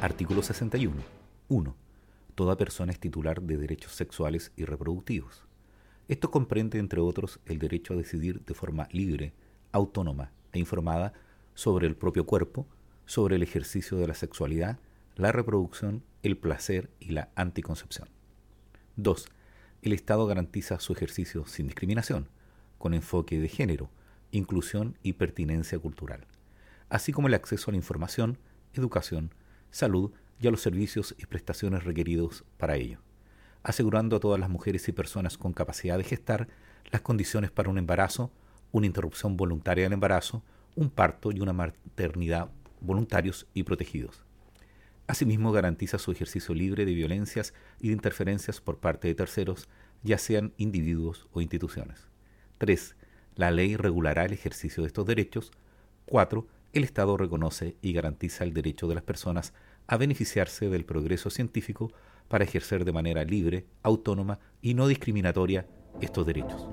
Artículo 61. 1. Toda persona es titular de derechos sexuales y reproductivos. Esto comprende, entre otros, el derecho a decidir de forma libre, autónoma e informada sobre el propio cuerpo, sobre el ejercicio de la sexualidad, la reproducción, el placer y la anticoncepción. 2. El Estado garantiza su ejercicio sin discriminación, con enfoque de género, inclusión y pertinencia cultural, así como el acceso a la información, educación, salud y a los servicios y prestaciones requeridos para ello, asegurando a todas las mujeres y personas con capacidad de gestar las condiciones para un embarazo, una interrupción voluntaria del embarazo, un parto y una maternidad voluntarios y protegidos. Asimismo, garantiza su ejercicio libre de violencias y de interferencias por parte de terceros, ya sean individuos o instituciones. 3. La ley regulará el ejercicio de estos derechos. 4 el Estado reconoce y garantiza el derecho de las personas a beneficiarse del progreso científico para ejercer de manera libre, autónoma y no discriminatoria estos derechos.